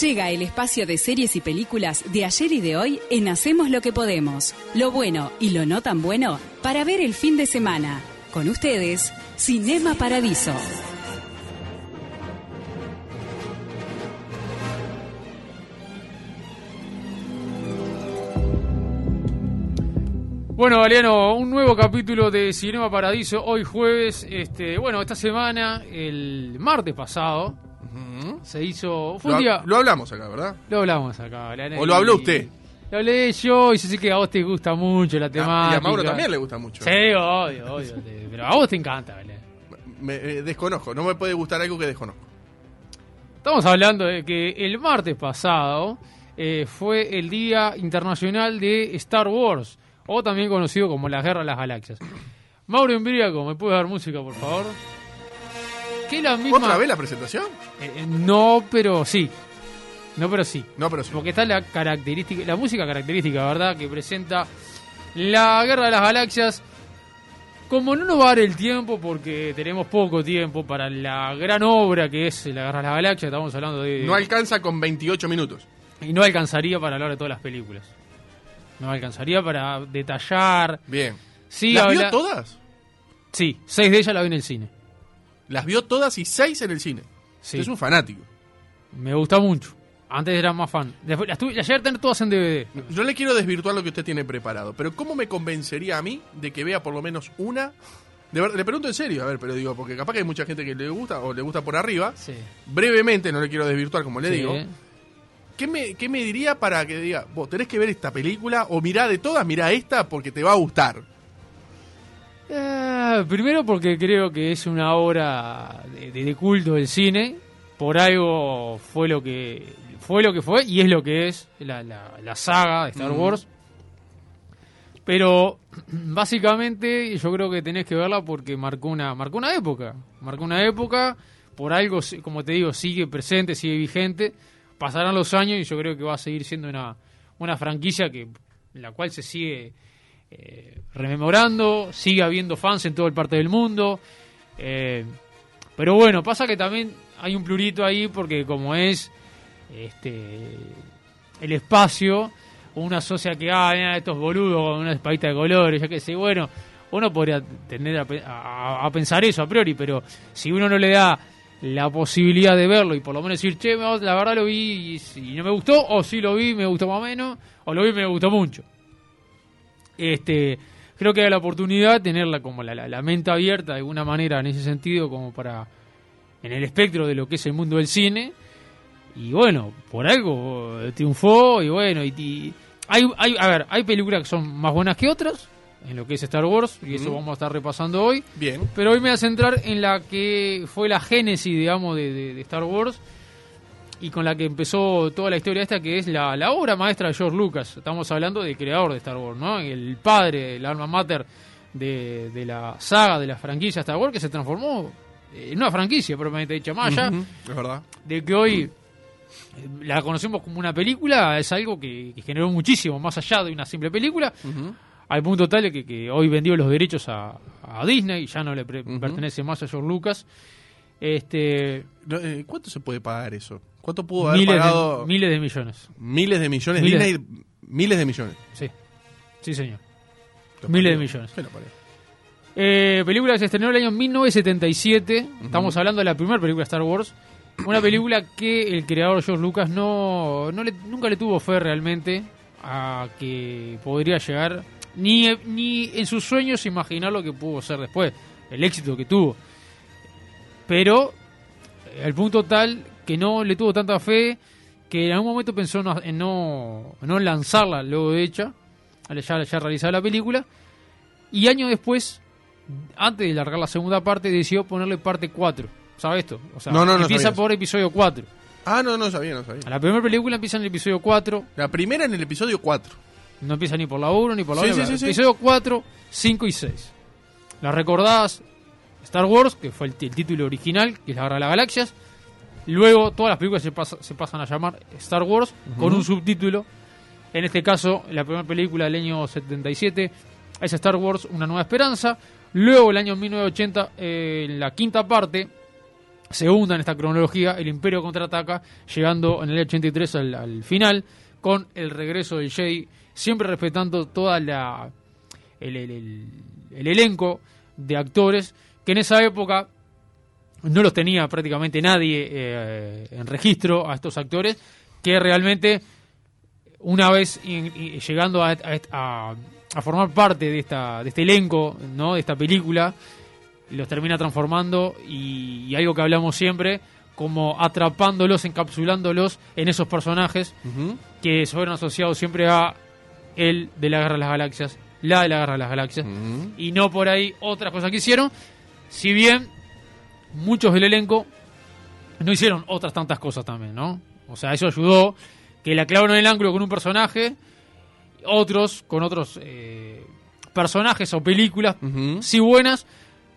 Llega el espacio de series y películas de ayer y de hoy en Hacemos lo que podemos. Lo bueno y lo no tan bueno para ver el fin de semana. Con ustedes, Cinema Paradiso. Bueno, Galeano, un nuevo capítulo de Cinema Paradiso, hoy jueves, este, bueno, esta semana, el martes pasado, se hizo, fue Lo, un día, lo hablamos acá, ¿verdad? lo hablamos acá, Galeano. ¿O lo habló usted? Lo hablé yo, y yo sé que a vos te gusta mucho la Ah, temática. y a Mauro también le gusta mucho. Sí, obvio, obvio, te- pero a vos te encanta, Galeano. Me, eh, desconozco, no me puede gustar algo que desconozco. Estamos hablando de que el martes pasado eh, fue el Día Internacional de Star Wars, o también conocido como la Guerra de las Galaxias. Mauro Embriaco, ¿me puede dar música, por favor? Que la misma... ¿Otra vez la presentación? Eh, eh, no, pero sí. No, pero sí. No, pero sí. Porque está la característica, la música característica, ¿verdad? Que presenta la Guerra de las Galaxias. Como no nos va a dar el tiempo, porque tenemos poco tiempo para la gran obra que es la Guerra de las Galaxias, estamos hablando de... No alcanza con 28 minutos. y no alcanzaría para hablar de todas las películas. No alcanzaría para detallar. Bien. Sí, ¿Las vio todas? Sí, seis de ellas la vi en el cine. Las vio todas y seis en el cine. Sí. Es un fanático. Me gusta mucho. Antes era más fan. Después, las tuve, las llegué a tener todas en DVD. Yo le quiero desvirtuar lo que usted tiene preparado, pero ¿cómo me convencería a mí de que vea por lo menos una? De ver- le pregunto en serio, a ver, pero digo, porque capaz que hay mucha gente que le gusta o le gusta por arriba. Sí. Brevemente, no le quiero desvirtuar como le Sí. digo. ¿Qué me, ¿Qué me diría para que diga, vos tenés que ver esta película o mirá de todas, mirá esta porque te va a gustar? Eh, primero porque creo que es una obra de, culto del cine. Por algo fue lo que fue lo que fue y es lo que es la, la- la saga de Star Mm. Wars. Pero básicamente yo creo que tenés que verla porque marcó una marcó una época, marcó una época. Por algo, como te digo, sigue presente, sigue vigente. Pasarán los años y yo creo que va a seguir siendo una, una franquicia que la cual se sigue eh, rememorando, sigue habiendo fans en toda el parte del mundo. eh, pero bueno, pasa que también hay un plurito ahí porque como es este el espacio, uno asocia que, ah, mira, estos boludos con una espadita de colores, ya que sé, bueno, uno podría tender a, pe- a- a pensar eso a priori, pero si uno no le da la posibilidad de verlo y por lo menos decir, che, la verdad lo vi y, no me gustó, o sí lo vi, me gustó más o menos, o lo vi y me gustó mucho este creo que hay la oportunidad de tenerla como la, la- la mente abierta de alguna manera en ese sentido como para en el espectro de lo que es el mundo del cine. Y bueno por algo eh, triunfó y bueno y, y- hay, hay a ver hay películas que son más buenas que otras en lo que es Star Wars y eso vamos a estar repasando hoy. Bien. pero hoy me voy a centrar en la que fue la génesis, digamos, de, de- de Star Wars y con la que empezó toda la historia esta, que es la, la obra maestra de George Lucas. Estamos hablando del creador de Star Wars, ¿no? El padre, el alma mater de, de la saga, de la franquicia Star Wars, que se transformó en una franquicia propiamente dicha. Más allá Ujú, Es verdad. de que hoy eh, la conocemos como una película, es algo que, que generó muchísimo, más allá de una simple película al punto tal que, que hoy vendió los derechos a, a Disney, ya no le pre- pertenece más a George Lucas. Este, eh, ¿Cuánto se puede pagar eso? ¿Cuánto pudo haber miles, pagado? de, miles de millones. miles de millones. Miles. Disney, miles de millones. Sí, sí señor. Miles de millones. ¿Qué lo parió? Eh, película que se estrenó en el año 1977. Estamos hablando de la primera película de Star Wars. Una película que el creador George Lucas no, no le- nunca le tuvo fe realmente a que podría llegar, ni, ni en sus sueños imaginar lo que pudo ser después, el éxito que tuvo. Pero al punto tal que no le tuvo tanta fe que en algún momento pensó no- en no, no lanzarla luego de hecha, ya, ya realizada la película, y años después, antes de largar la segunda parte, decidió ponerle parte 4. ¿Sabes esto? O sea, No, no, no empieza por episodio 4. Ah, no, no sabía, no sabía. La primera película empieza en el episodio 4, La primera en el episodio 4. no empieza ni por la 1 ni por la Sí, 2. sí, sí, sí. episodio 4, 5 y 6. Las recordadas Star Wars, que fue el, el título original, que es la Guerra de las Galaxias. Luego todas las películas se, pasa- se pasan a llamar Star Wars con un subtítulo. En este caso, la primera película del año 77 es Star Wars Una Nueva Esperanza. Luego, el año 1980, eh, en la quinta parte, segunda en esta cronología, el Imperio contraataca, llegando en el 83 al, al final, con el regreso del Jedi, siempre respetando toda la el, el- el- el elenco de actores que en esa época no los tenía prácticamente nadie eh, en registro a estos actores, que realmente una vez in- in- llegando a, a- formar parte de esta de este elenco, ¿no? de esta película, los termina transformando y, y algo que hablamos siempre, como atrapándolos, encapsulándolos en esos personajes Ujú. que fueron asociados siempre a el de la Guerra de las Galaxias, la de la Guerra de las Galaxias, y no por ahí otras cosas que hicieron, si bien muchos del elenco no hicieron otras tantas cosas también, ¿no? O sea, eso ayudó que la clavaron en el ángulo con un personaje, otros con otros eh, personajes o películas, sí buenas,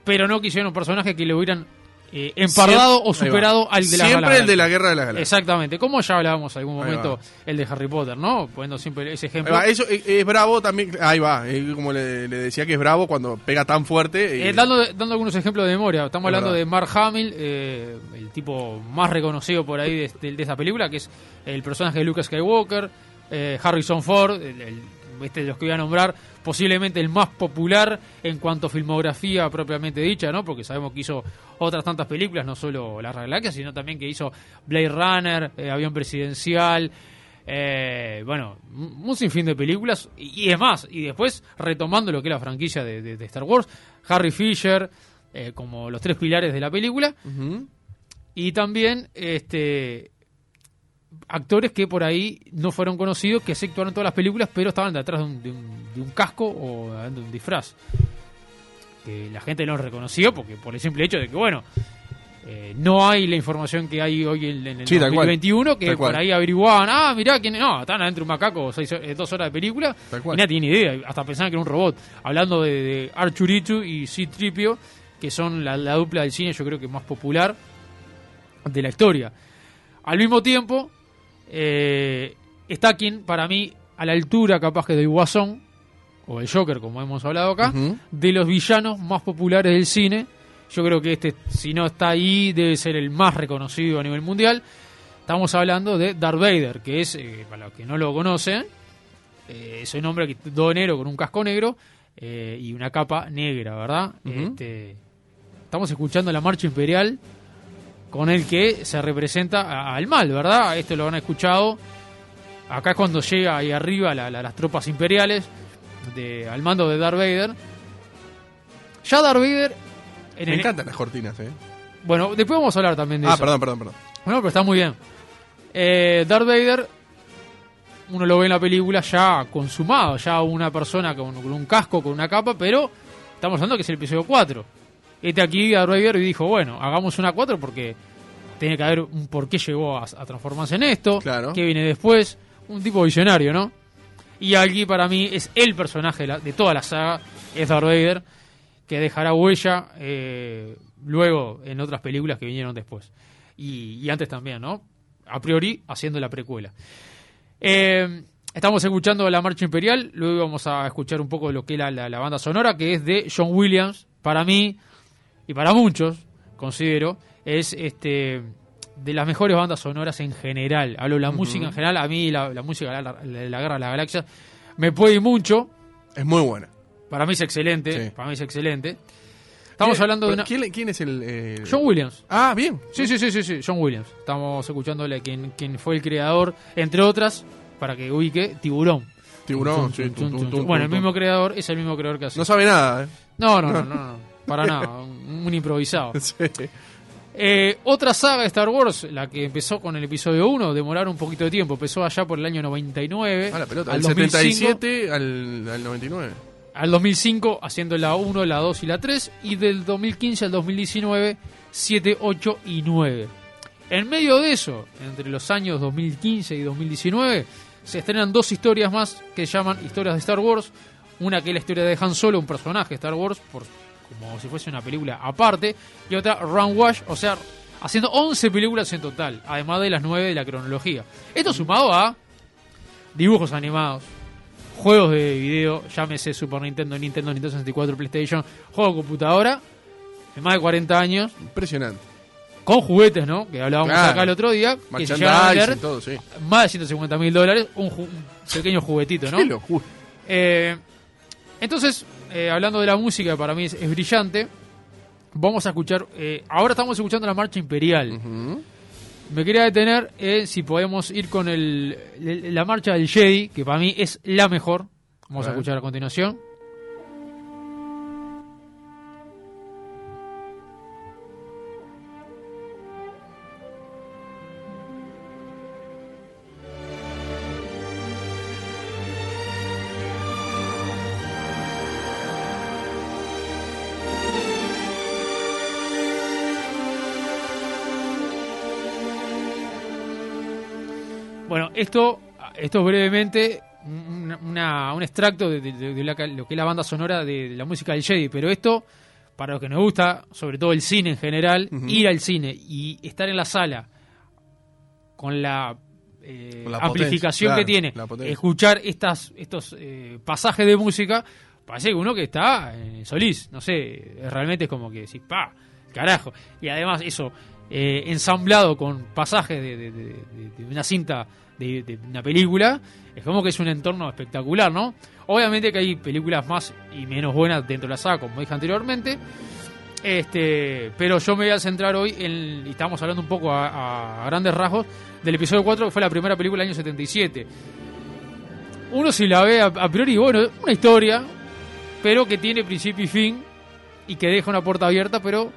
pero no quisieron un personaje que le hubieran eh, empardado o superado al de la Siempre el de la Guerra de las Galaxias. Exactamente, como ya hablábamos en algún momento el de Harry Potter, ¿no? Poniendo siempre ese ejemplo. Eso es, es bravo también. Ahí va. es como le, le decía que es bravo cuando pega tan fuerte. y- Eh, dando, dando algunos ejemplos de memoria, estamos Es hablando verdad. de Mark Hamill, eh, el tipo más reconocido por ahí de, de- de esa película, que es el personaje de Luke Skywalker, eh, Harrison Ford, el, el- este los que voy a nombrar, posiblemente el más popular en cuanto a filmografía propiamente dicha, ¿no? Porque sabemos que hizo otras tantas películas, no solo La Galaxia, sino también que hizo Blade Runner, eh, Avión Presidencial, eh, bueno, un sinfín de películas. Y, y es más, y después retomando lo que es la franquicia de, de- de Star Wars, Harry Fisher eh, como los tres pilares de la película. Y también este actores que por ahí no fueron conocidos, que se actuaron en todas las películas, pero estaban detrás de un, de un- de un casco o de un disfraz. Que la gente no los reconoció porque por el simple hecho de que, bueno, eh, no hay la información que hay hoy en, en el Sí, tal cual. 2021, que cual. por ahí averiguaban, ah, mirá, quién es?". no, están adentro de un macaco, seis, eh, dos horas de película, y nadie tiene idea, hasta pensaban que era un robot. Hablando de, de Archuritu y C-Tripio, que son la, la dupla del cine, yo creo que más popular de la historia. Al mismo tiempo, eh, está quien, para mí, a la altura capaz que del Guasón, o el Joker, como hemos hablado acá, de los villanos más populares del cine. Yo creo que este, si no está ahí, debe ser el más reconocido a nivel mundial. Estamos hablando de Darth Vader, que es, eh, para los que no lo conocen, eh, es un hombre negro con un casco negro eh, y una capa negra, ¿verdad? Este, estamos escuchando la marcha imperial con el que se representa al mal, ¿verdad? Esto lo han escuchado. Acá es cuando llega ahí arriba la- la- las tropas imperiales de, al mando de Darth Vader. Ya Darth Vader... en Me el- encantan las cortinas, ¿eh? Bueno, después vamos a hablar también de Ah, eso. perdón, perdón, perdón. Bueno, pero está muy bien. Eh, Darth Vader, uno lo ve en la película ya consumado, ya una persona con, con un casco, con una capa, pero estamos hablando que es el episodio 4. Este aquí Vader y dijo, bueno, hagamos una 4 porque tiene que haber un por qué llegó a, a transformarse en esto, Claro. qué viene después, un tipo visionario, ¿no? Y aquí para mí es el personaje de, la- de toda la saga, es Darth Vader, que dejará huella eh, luego en otras películas que vinieron después. Y, y antes también, ¿no? A priori haciendo la precuela. Eh, estamos escuchando la Marcha Imperial, luego vamos a escuchar un poco de lo que es la, la- la banda sonora, que es de John Williams. Para mí, y para muchos, considero, es este de las mejores bandas sonoras en general. Hablo de la música en general, a mí la, la música de la, la Guerra de las Galaxias me puede ir mucho. Es muy buena. Para mí es excelente. Sí. Para mí es excelente. Estamos ¿Quién- hablando de una. ¿quién, quién es el...? eh, John Williams. Ah, bien. Sí, sí, sí, sí, sí, John Williams. Estamos escuchándole quien, quien fue el creador, entre otras, para que ubique, Tiburón. Tiburón, sí, Bueno, el mismo creador es el mismo creador que hace. No sabe nada, ¿eh? No, no, no, no, no, para nada, un, un improvisado. Sí. Eh, otra saga de Star Wars, la que empezó con el episodio 1, demoraron un poquito de tiempo, empezó allá por el año 99. Ah, la pelota. al Del 2005, 77 al, al 99. al 2005 haciendo la 1, la 2 y la 3 y del 2015 al 2019 7, 8 y 9. En medio de eso, entre los años 2015 y 2019, se estrenan dos historias más que se llaman historias de Star Wars. Una que es la historia de Han Solo, un personaje de Star Wars, por, como si fuese una película aparte, y otra Run Wash, o sea, haciendo 11 películas en total, además de las 9 de la cronología. Esto sumado a dibujos animados, juegos de video, llámese Super Nintendo, Nintendo, Nintendo 64, PlayStation, juego de computadora, de más de 40 años, Impresionante. con juguetes, ¿no? Que hablábamos Claro. acá el otro día, que se a todo, sí. más de 150 mil dólares, un, un pequeño juguetito, ¿no? Qué. Eh, entonces, eh, hablando de la música, para mí es, es brillante. Vamos a escuchar. eh, ahora estamos escuchando la marcha imperial. Me quería detener en si podemos ir con el, el- la marcha del Jedi, que para mí es la mejor. Vamos a A escuchar a continuación. Esto, esto es brevemente una- una- un extracto de, de- de la- lo que es la banda sonora de, la música del Jedi, pero esto, para los que nos gusta, sobre todo el cine en general, ir al cine y estar en la sala con la, eh, Con la amplificación potencia, que tiene, escuchar estas, estos eh, pasajes de música, parece que uno que está en Solís, no sé, realmente es como que decís, pa, carajo. Y además eso, eh, ensamblado con pasajes de, de- una cinta de, de una película, es como que es un entorno espectacular, ¿no? Obviamente que hay películas más y menos buenas dentro de la saga, como dije anteriormente. Este, pero yo me voy a centrar hoy en, y estamos hablando un poco a, a grandes rasgos del episodio 4, que fue la primera película del año 77. Uno si la ve a, a priori, bueno, una historia, pero que tiene principio y fin, y que deja una puerta abierta, pero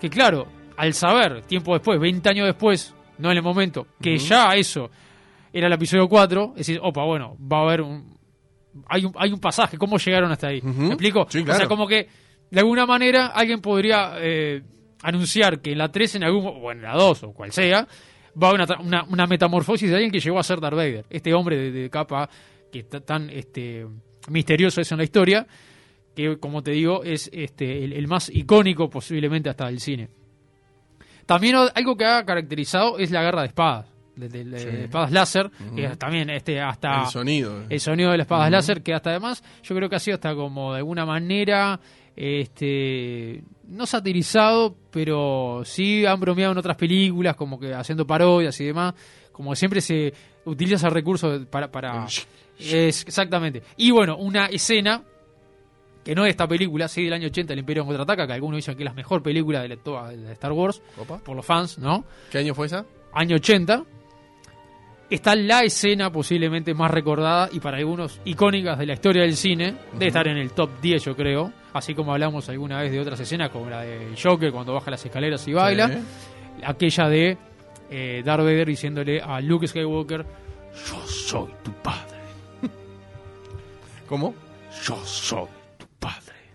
que claro, al saber, tiempo después, 20 años después, no en el momento, que ya eso era el episodio 4, es decir, opa, bueno, va a haber un... Hay un, hay un pasaje, ¿cómo llegaron hasta ahí? ¿Me explico? Sí, O sea, como que de alguna manera alguien podría eh, anunciar que en la 3, en algún, o en la 2, o cual sea, va a haber una, una, una metamorfosis de alguien que llegó a ser Darth Vader. Este hombre de, de capa que está tan este, misterioso es en la historia, que como te digo es este, el, el más icónico posiblemente hasta del cine. También algo que ha caracterizado es la guerra de espadas, de, de- de- Sí. de espadas láser, que también este, hasta El sonido. el sonido de las espadas láser, que hasta además yo creo que ha sido hasta como de alguna manera, este, no satirizado, pero sí han bromeado en otras películas, como que haciendo parodias y demás, como siempre se utiliza ese recurso para... para es, exactamente. Y bueno, una escena que no es esta película, sí del año 80, El Imperio Contraataca, que algunos dicen que es la mejor película de, la, toda- de la Star Wars, Opa. por los fans, ¿no? ¿Qué año fue esa? año 80, está la escena posiblemente más recordada y para algunos icónicas de la historia del cine, Ujú. debe estar en el top 10 yo creo, así como hablamos alguna vez de otras escenas como la de Joker cuando baja las escaleras y baila, Sí. aquella de eh, Darth Vader diciéndole a Luke Skywalker, yo soy tu padre, ¿Cómo? yo soy.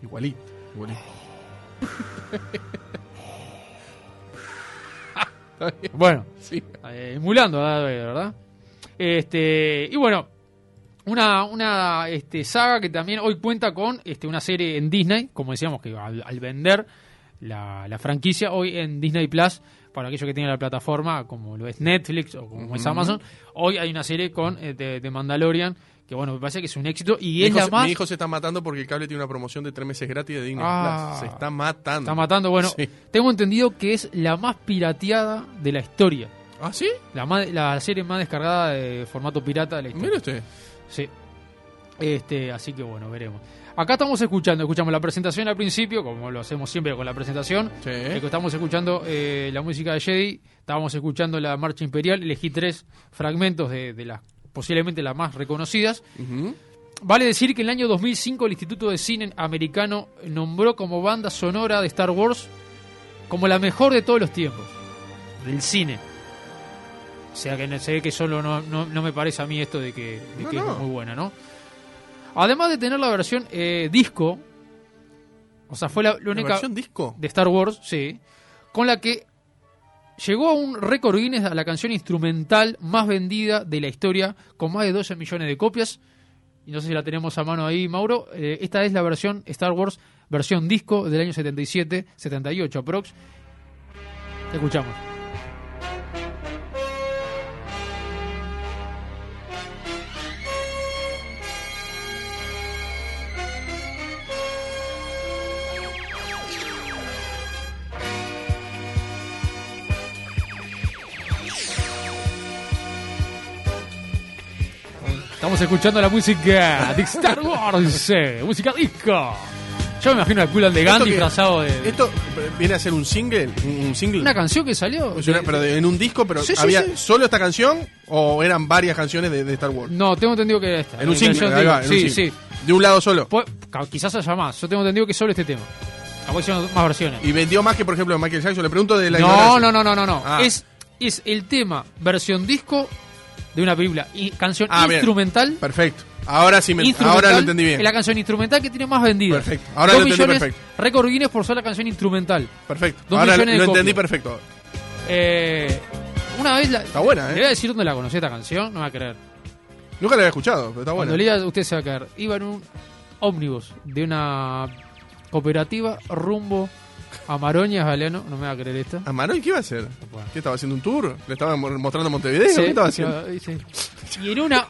Igualito. Igualito. Bueno, sí. eh, emulando a Darth Vader, ¿verdad? Este, y bueno, una, una este, saga que también hoy cuenta con este, una serie en Disney, como decíamos que al, al vender la, la franquicia, hoy en Disney Plus, para aquellos que tienen la plataforma, como lo es Netflix o como es. Amazon, hoy hay una serie con eh, de, de Mandalorian, que bueno, me parece que es un éxito y Mi es hijo, la más... mi hijo se está matando porque el cable tiene una promoción de tres meses gratis de Disney Ah. Plus. Se está matando. Está matando, bueno, Sí. tengo entendido que es la más pirateada de la historia. ¿Ah, sí? La, más- la serie más descargada de formato pirata de la historia. Mire usted. Sí. Este, así que bueno, veremos. Acá estamos escuchando, escuchamos la presentación al principio, como lo hacemos siempre con la presentación. Sí. Estamos escuchando eh, la música de Jedi, estábamos escuchando la marcha imperial, elegí tres fragmentos de, de las posiblemente las más reconocidas. Vale decir que en el año 2005 el Instituto de Cine Americano nombró como banda sonora de Star Wars como la mejor de todos los tiempos, del cine. O sea que se ve que solo no, no, no me parece a mí esto de que, de No, que no. es muy buena, ¿no? Además de tener la versión eh, disco, o sea, fue la, la ¿La única versión disco? de Star Wars, sí, con la que llegó a un récord Guinness a la canción instrumental más vendida de la historia, con más de 12 millones de copias. Y no sé si la tenemos a mano ahí, Mauro. Eh, esta es la versión Star Wars, versión disco del año 77, 78 aprox. Te escuchamos. Estamos escuchando la música de Star Wars, eh, música disco. Yo me imagino the Gun Esto que- disfrazado de... Esto viene a ser un single, un single. Una canción que salió. Pero de- en un disco, pero Sí, sí, había sí. solo esta canción o eran varias canciones de, de Star Wars. No, tengo entendido que era esta. En un single, de- va, en un Sí, single. sí. De un lado solo. Pu- ca- quizás haya más. Yo tengo entendido que solo este tema. Capaz hicieron más versiones. Y vendió más que, por ejemplo, Michael Jackson. Le pregunto de la No, ignorancia. no, no, no, no, no. Ah. Es, es el tema versión disco de una película y canción Ah, bien. instrumental. Perfecto. Ahora sí me, ahora lo entendí bien. Es la canción instrumental que tiene más vendida. Perfecto. Ahora Dos lo entendí millones, perfecto. Récord Guinness por sola canción instrumental. Perfecto. Dos Ahora lo, millones de lo entendí perfecto. Eh, una vez la, Está buena, Le ¿eh? voy a decir dónde la conocí esta canción, no me va a creer. Nunca la había escuchado, pero está buena. Cuando leía usted se va a caer. Iba en un ómnibus de una cooperativa rumbo a Galeano. No me va a creer esto. ¿A Maroy qué iba a hacer? ¿Qué estaba haciendo un tour? ¿Le estaba mo- mostrando Montevideo? Sí, ¿Qué estaba haciendo? sí. Y en una,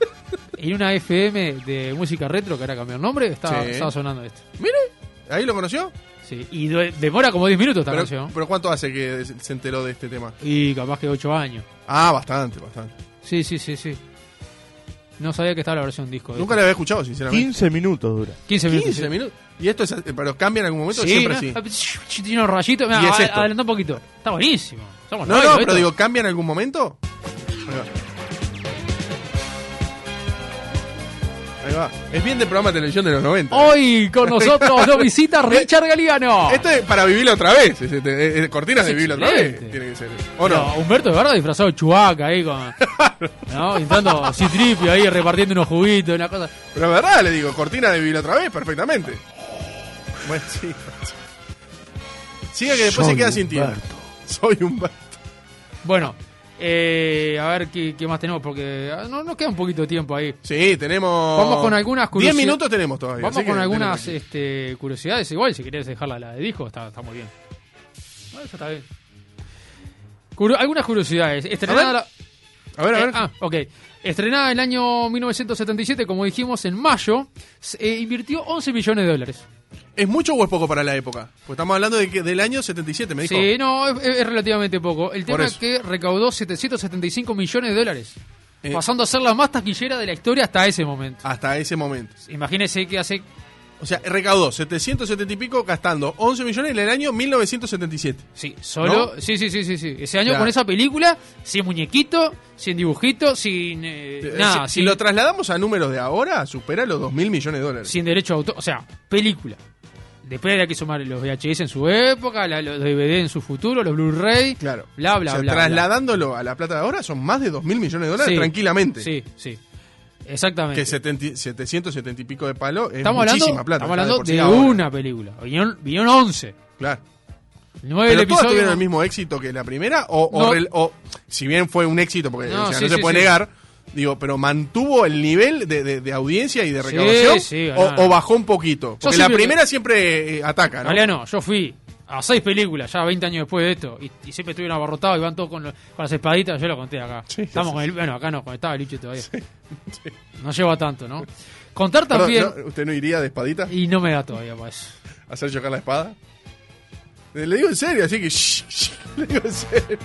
en una FM de música retro, que ahora cambió el nombre, estaba, Sí. estaba sonando esto. Mire, ¿ahí lo conoció? Sí. Y de- demora como 10 minutos esta Pero, canción. pero ¿cuánto hace que se se enteró de este tema? Y capaz que 8 años. Ah, bastante, bastante. Sí, sí, sí, sí. No sabía que estaba la versión disco. de Nunca esto. la había escuchado, sinceramente. 15 minutos dura. 15 minutos. 15 sí. minutos. ¿Y esto es, eh, pero cambia en algún momento? Sí, Siempre ¿no? sí. Tiene unos rayitos. Mira, Y es ad- esto. adelantá un poquito. Está buenísimo. Somos No, no, pero esto. digo, ¿cambia en algún momento? Va. Es bien de programa de televisión de los 90. Hoy con nosotros nos visita Richard Galeano. Esto es para vivirlo otra vez. Es, es- es- es cortinas de vivirlo otra vez. excelente. Tiene que ser. ¿O no? No, Humberto de verdad disfrazado de chubaca ahí con. ¿No? Entrando citripio ahí repartiendo unos juguitos, una cosa. Pero es verdad, le digo, cortina de vivirlo otra vez, perfectamente. Bueno, sí. Siga que después se queda sin tiempo. Humberto. Soy un Bueno, eh, a ver qué, qué más tenemos, porque ah, no, nos queda un poquito de tiempo ahí. Sí, tenemos. Vamos con algunas 10 curiosidades. minutos tenemos todavía. Vamos con algunas este, curiosidades. Igual, si querés dejarla la de disco, está, está muy bien. Bueno, eso está bien. Algunas curiosidades. Estrenada A ver. la- A ver, a ver. Eh, ah, ok. Estrenada en el año 1977, como dijimos, en mayo, se- eh, invirtió 11 millones de dólares. ¿Es mucho o es poco para la época? Pues estamos hablando de que del año 77, me dijo. Sí, no, es, es relativamente poco. El tema es que recaudó 775 millones de dólares, Eh, pasando a ser la más taquillera de la historia hasta ese momento. Hasta ese momento. Imagínese que hace... O sea, recaudó 770 y pico gastando 11 millones en el año 1977. Sí, solo... ¿No? Sí, sí, sí, sí, sí. Ese año Claro. con esa película, sin muñequito, sin dibujito, sin... eh, Eh, nada, si, lo trasladamos a números de ahora, supera los 2 mil millones de dólares. sin derecho a autor. O sea, película. Después había que sumar los VHS en su época, la- los DVD en su futuro, los Blu-ray, Claro. bla, bla, O sea, bla. bla. trasladándolo a la plata de ahora, son más de 2 mil millones de dólares Sí, tranquilamente. Sí, sí. Exactamente. Que 70 770 y pico de palo es estamos hablando, muchísima plata. estamos hablando de una película. Vinieron, vinieron 11. Claro. 9 ¿Pero el todas episodio. tuvieron el mismo éxito que la primera? O, o No. rel- o si bien fue un éxito, porque No, o sea, sí, no se sí, puede negar, digo, pero mantuvo el nivel de, de- de audiencia y de Sí, recaudación sí, o, ganaba. o bajó un poquito. Porque la primera siempre eh, ataca, ¿no? Galeano, yo fui a seis películas, ya 20 años después de esto, y, y siempre estuvieron abarrotados y van todos con, las espaditas, yo lo conté acá. Sí, Estamos sí, con el, bueno, acá no, con estaba el Liche todavía. No lleva tanto, ¿no? Contar Perdón, también, ¿no? ¿Usted no iría de espadita y no me da todavía para eso. a hacer chocar la espada? Le digo en serio, así que... shh, shh, le digo en serio.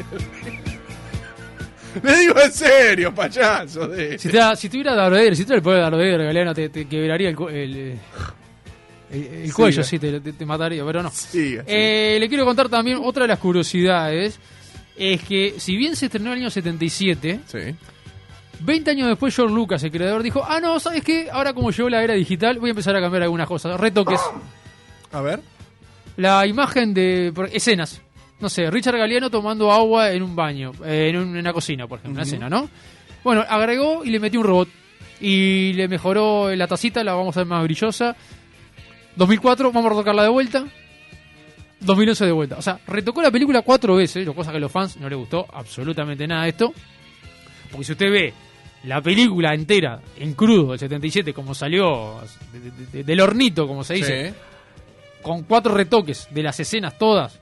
Le digo en serio, payaso. de- Si, te si tuviera Darth Vader, si tuviera el poder de Darth Vader, Galeano, te, te quebraría el, el, eh, el- el Sí, cuello, sí, te, mataría, pero no. Siga, siga. Eh, le quiero contar también otra de las curiosidades. Es que si bien se estrenó en el año 77, Sí. 20 años después George Lucas, el creador, dijo, ah, no, ¿sabes qué? Ahora como llegó la era digital, voy a empezar a cambiar algunas cosas, retoques. A ver. La imagen de escenas. No sé, Richard Galeano tomando agua en un baño, eh, en, un- en una cocina, por ejemplo, una Ujú. escena, ¿no? Bueno, agregó y le metió un robot. Y le mejoró la tacita, la vamos a hacer más brillosa. 2004, vamos a retocarla de vuelta. 2011 de vuelta. O sea, retocó la película cuatro veces, lo cosa que a los fans no les gustó absolutamente nada esto. Porque si usted ve la película entera en crudo del 77, como salió de- de- de- del hornito, como se dice, Sí. con cuatro retoques de las escenas todas.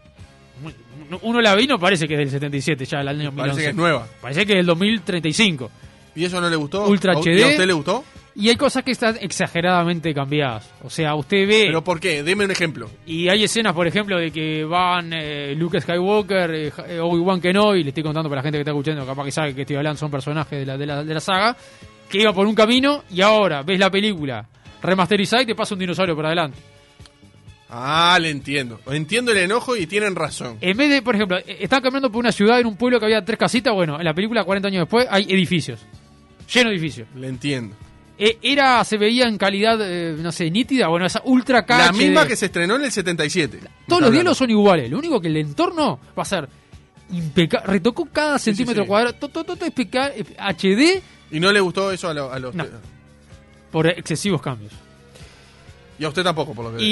Uno la ve y no parece que es del 77 ya, el año 2011. Parece que es nueva. Parece que es del 2035. ¿Y eso no le gustó? Ultra ¿A- HD. ¿Y a usted le gustó? Y hay cosas que están exageradamente cambiadas. O sea, usted ve... ¿Pero por qué? Deme un ejemplo. Y hay escenas, por ejemplo, de que van eh, Luke Skywalker, eh, eh, Obi-Wan Kenobi, le estoy contando para la gente que está escuchando, capaz que sabe que estoy hablando, son personajes de la, de la, de la saga, que iba por un camino y ahora ves la película remasterizada y te pasa un dinosaurio por adelante. Ah, le entiendo. Entiendo el enojo y tienen razón. En vez de, por ejemplo, eh, están caminando por una ciudad en un pueblo que había tres casitas, bueno, en la película 40 años después hay edificios. Lleno de edificios. Le entiendo. Eh, era, se veía en calidad, eh, no sé, nítida, bueno, esa ultra KHD. La misma que se estrenó en el 77. Todos los diálogos son iguales. Lo único que el entorno va a ser impecable. Retocó cada Sí, sí, centímetro sí. cuadrado. Todo, todo, todo HD ¿Y no le gustó eso a, lo- a los... No. por excesivos cambios. Y a usted tampoco, por lo que veo.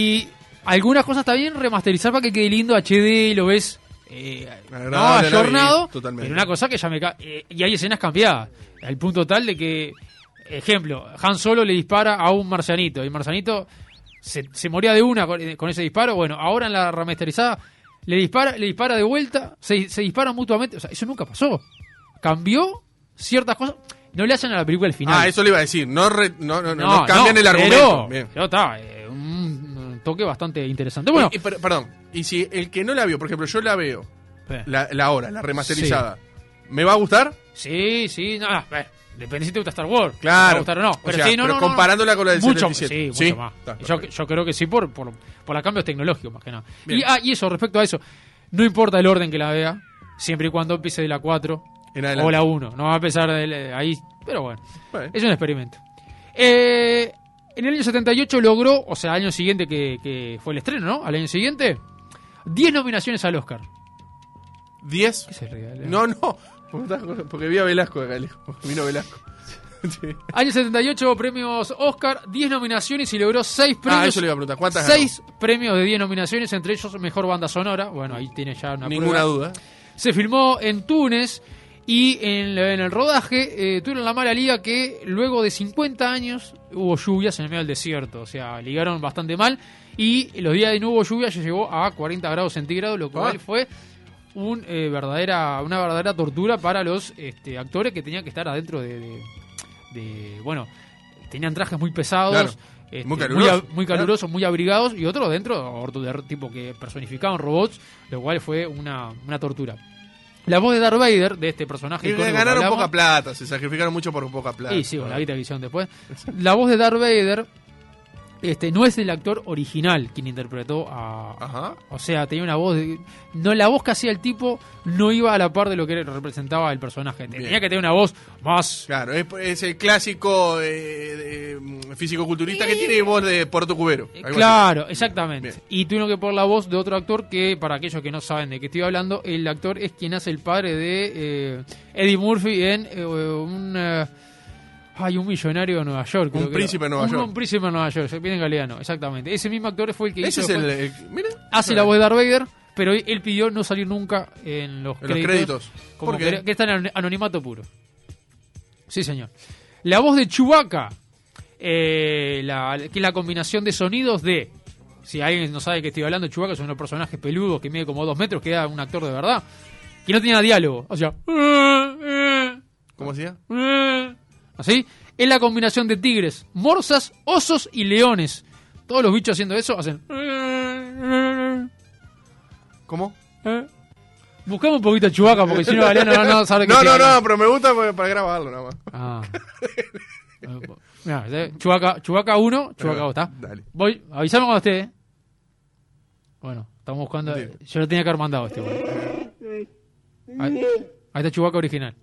Algunas cosas está bien remasterizar para que quede lindo HD, lo ves eh, no. Pero una cosa que ya me eh, Y hay escenas cambiadas. Al punto tal de que, ejemplo, Han Solo le dispara a un marcianito. Y el marcianito se, se moría de una con, con ese disparo. Bueno, ahora en la remasterizada le dispara, le dispara de vuelta, se, se disparan mutuamente. O sea, eso nunca pasó. Cambió ciertas cosas. No le hacen a la película el final. Ah, eso le iba a decir. No, re- no, no, cambian el argumento. Pero, Bien. pero está, eh, un toque bastante interesante. Bueno, Y- y per- perdón. Y si el que no la vio, por ejemplo, yo la veo, eh, la, la hora, la remasterizada, ¿me va a gustar? sí, sí, no, eh, depende si te gusta Star Wars. Claro. si te va a gustar o no. O Pero sea, sí, no, pero no, no, no. comparándola con la del mucho, 77. Sí, mucho más. está, yo, creo que sí por, por, por los cambios tecnológicos, más que nada. Bien. Y, ah, y eso, respecto a eso, no importa el orden que la vea, siempre y cuando empiece de la 4 En adelante. o la 1. No va a empezar de ahí, pero bueno. Bueno. Es un experimento. Eh, en el año 78 logró, o sea, al año siguiente que, que fue el estreno, ¿no? Al año siguiente, 10 nominaciones al Oscar. ¿10? ¿Qué se? No, no. Porque vi a Velasco acá lejos. Vino Velasco. Sí. Año 78, premios Oscar, 10 nominaciones y logró 6 Ah, premios. eso le iba a preguntar. ¿Cuántas 6 premios de 10 nominaciones, entre ellos mejor banda sonora. Bueno, ahí tiene ya una ganó? Ninguna prueba. duda. Se filmó en Túnez y en, en el rodaje eh, tuvieron la mala liga que luego de 50 años hubo lluvias en el medio del desierto. O sea, ligaron bastante mal y los días de no hubo lluvia ya llegó a 40 grados centígrados, lo cual Ah. fue un, eh, verdadera, una verdadera tortura para los este, actores que tenían que estar adentro de, de- de- bueno, tenían trajes muy pesados. Claro. este, Muy calurosos, muy muy abrigados, y otros dentro, tipo que personificaban robots, lo cual fue una, una tortura. La voz de Darth Vader, de este personaje Y que ganaron hablamos- poca plata. Se sacrificaron mucho por poca plata. y sí, con la guita que hicieron después. La voz de Darth Vader este, no es el actor original quien interpretó a. Ajá. O sea, tenía una voz. de- no La voz que hacía el tipo no iba a la par de lo que representaba el personaje. Tenía Bien. que tener una voz más. Claro, es, es el clásico eh, de, físico-culturista que tiene voz de Puerto Cubero. Eh, así. Claro, exactamente. Bien. Y tuvieron que poner la voz de otro actor que, para aquellos que no saben de qué estoy hablando, el actor es quien hace el padre de eh, Eddie Murphy en eh, un... eh, Ay, un millonario de Nueva York. Un que príncipe de Nueva Un- York. Un príncipe de Nueva York, en galeano, exactamente. Ese mismo actor fue el que Ese hizo es el, el- mira. hace la voz de Darth Vader, pero él pidió no salir nunca en los En los créditos. créditos. Como ¿Por que, qué? que está en an- anonimato puro. Sí, señor. La voz de Chewbacca, eh, la, que es la combinación de sonidos de. Si alguien no sabe qué estoy hablando, Chewbacca es uno de los personajes peludos que mide como dos metros, que era un actor de verdad, que no tenía diálogo. O sea. ¿Cómo decía? Así. Es la combinación de tigres, morsas, osos y leones. Todos los bichos haciendo eso hacen. ¿Cómo? Buscamos un poquito a Chewbacca porque si no, Galeano no, no sabe qué No, no, no, pero me gusta porque- para grabarlo nada más. Ah. Mirá, ¿eh? Chubaca, Chubaca 1, Chubaca 2, ¿está? Dale. Voy, avísame cuando esté. ¿eh? Bueno, estamos buscando. Entiendo. Yo lo tenía que haber mandado este, bueno. Ahí, ahí está Chubaca original.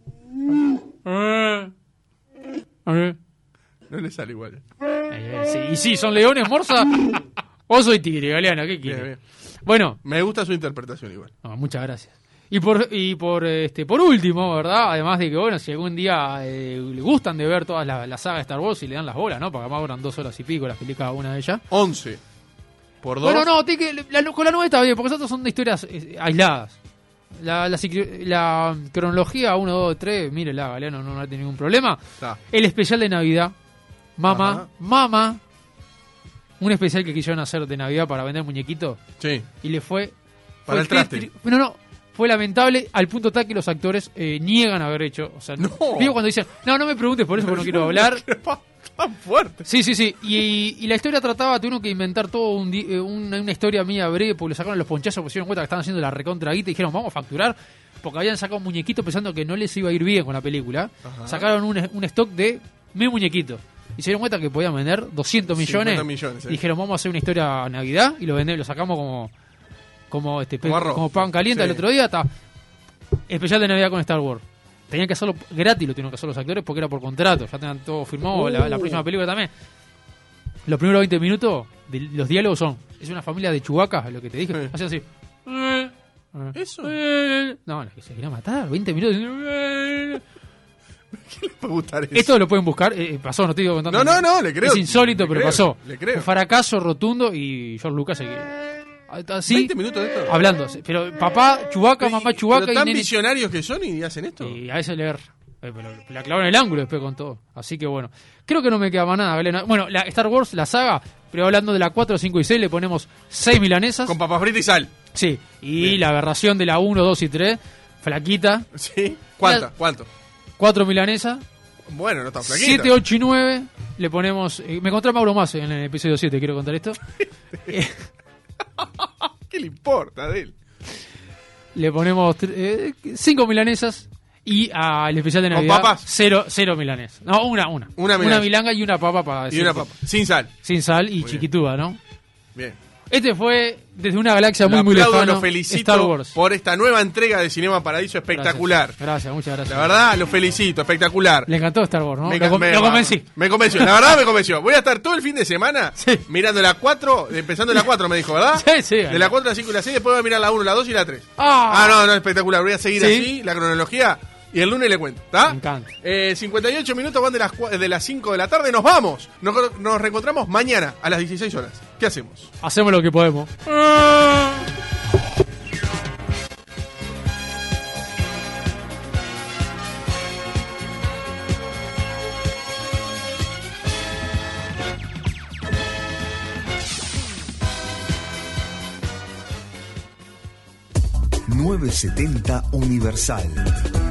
No le sale igual. Eh, sí, Y sí, son leones, morsa, oso y tigre, Galeano, ¿qué Bien, quiere? bien. Bueno, Me gusta su interpretación igual. No, muchas gracias. Y por y por este por último, ¿verdad? Además de que bueno, si algún día eh, le gustan de ver todas las la sagas de Star Wars y le dan las bolas, ¿no? Porque además duran dos horas y pico las películas una de ellas. 11. Por 2. Bueno, no, que, la, con la nueva está bien, porque esas son de historias eh, aisladas. La, la, la cronología 1, 2, 3, mírela, Galeano, no, no tiene ningún problema. Está. El especial de Navidad. Mamá, Ajá. mamá. Un especial que quisieron hacer de Navidad para vender muñequitos Sí. y le fue. Para fue el traste. No, no. Fue lamentable al punto tal que los actores eh, niegan haber hecho. O sea, No. digo cuando dicen, no, no me preguntes por eso porque no quiero hablar. Tan fuerte. Sí, sí, sí. Y, y la historia trataba, tuvieron que inventar todo un di- eh, una, una historia mía breve porque le sacaron los ponchazos porque se dieron cuenta que estaban haciendo la recontra guita y dijeron, vamos a facturar. Porque habían sacado un muñequito pensando que no les iba a ir bien con la película. Ajá. Sacaron un, un stock de mi muñequito. Y se dieron cuenta que podían vender 200 millones. 50 millones, sí. Dijeron, vamos a hacer una historia a Navidad y lo vendemos, lo sacamos como como este pe- Como arroz. pan caliente Sí. el otro día, está especial de Navidad con Star Wars. Tenían que hacerlo gratis, lo tuvieron que hacer los actores porque era por contrato, ya tenían todo firmado, la, la Uh. próxima película también. Los primeros 20 minutos, de- los diálogos son, es una familia de chubacas, lo que te dije, hacen así. Eh, ¿Eso? eh, No, no, que se quería matar, 20 minutos. ¿Qué le puede gustar eso? Esto lo pueden buscar, eh, pasó, no te digo contando. No, no, no, le creo. Es insólito, pero creo, pasó. le creo. Un fracaso rotundo y George Lucas se Así, 20 minutos de esto. hablando. Pero papá, chubaca, mamá, chubaca Pero y tan nene. visionarios que son y hacen esto. Y a ese leer. Eh, la clavaron en el ángulo después con todo. Así que bueno. Creo que no me queda más nada. Galena. Bueno, la Star Wars, la saga. Pero hablando de la 4, 5 y 6, le ponemos 6 milanesas. Con papas fritas y sal. Sí. Y Bien. la aberración de la 1, 2 y 3. Flaquita. ¿Sí? ¿Cuánta? ¿Cuánto? 4 milanesas. Bueno, no tan flaquita. 7, 8 y 9. Le ponemos. eh, me encontré a Mauro Mase en el episodio 7. Quiero contar esto. Eh, ¿Qué le importa de él? le ponemos 5 milanesas. Y al especial de ¿Con Navidad. papas? Cero, cero milanesas. No, una, una. Una milanesa. milanga y una papa para Y decir una papa. Sin sal. Sin sal y bien. chiquitúa, ¿no? Bien. Este fue desde una galaxia muy, muy lejana. lo felicito Star Wars. por esta nueva entrega de Cinema Paraíso espectacular. Gracias, gracias, muchas gracias. La verdad, lo felicito, espectacular. Le encantó Star Wars, ¿no? Me, lo, me- lo convencí. Me convenció, la verdad me convenció. Voy a estar todo el fin de semana Sí. mirando la 4, empezando la 4, me dijo, ¿verdad? Sí, sí. De la 4 a la 5 y la 6, después voy a mirar la 1, la 2 y la 3. Ah. Ah, no, no, espectacular. Voy a seguir Sí. así, la cronología. Y el lunes le cuento, ¿está? Me encanta. Eh, 58 minutos van de las, de las 5 de la tarde, nos vamos. Nos, nos reencontramos mañana a las 16 horas. ¿Qué hacemos? Hacemos lo que podemos. Universal